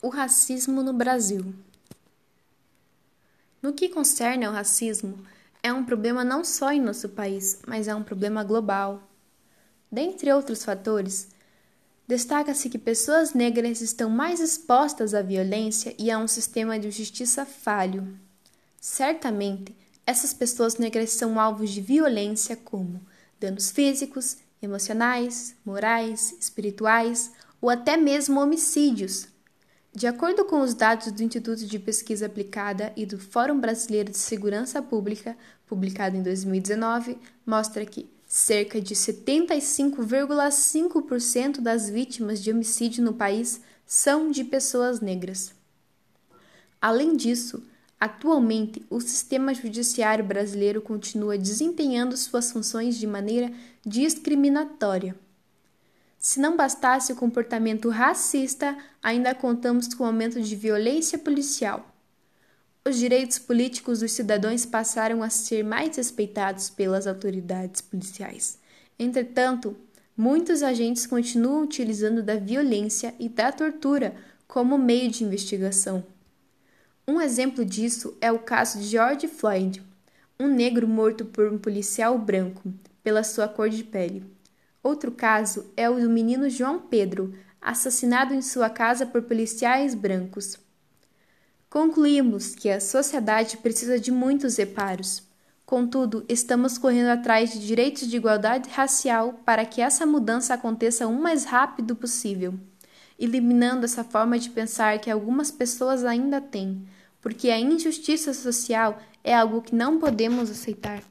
O racismo no Brasil. No que concerne ao racismo, é um problema não só em nosso país, mas é um problema global. Dentre outros fatores, destaca-se que pessoas negras estão mais expostas à violência e a um sistema de justiça falho. Certamente, essas pessoas negras são alvos de violência como danos físicos, emocionais, morais, espirituais ou até mesmo homicídios. De acordo com os dados do Instituto de Pesquisa Aplicada e do Fórum Brasileiro de Segurança Pública, publicado em 2019, mostra que cerca de 75,5% das vítimas de homicídio no país são de pessoas negras. Além disso, atualmente o sistema judiciário brasileiro continua desempenhando suas funções de maneira discriminatória. Se não bastasse o comportamento racista, ainda contamos com o aumento de violência policial. Os direitos políticos dos cidadãos passaram a ser mais respeitados pelas autoridades policiais. Entretanto, muitos agentes continuam utilizando da violência e da tortura como meio de investigação. Um exemplo disso é o caso de George Floyd, um negro morto por um policial branco pela sua cor de pele. Outro caso é o do menino João Pedro, assassinado em sua casa por policiais brancos. Concluímos que a sociedade precisa de muitos reparos. Contudo, estamos correndo atrás de direitos de igualdade racial para que essa mudança aconteça o mais rápido possível, eliminando essa forma de pensar que algumas pessoas ainda têm, porque a injustiça social é algo que não podemos aceitar.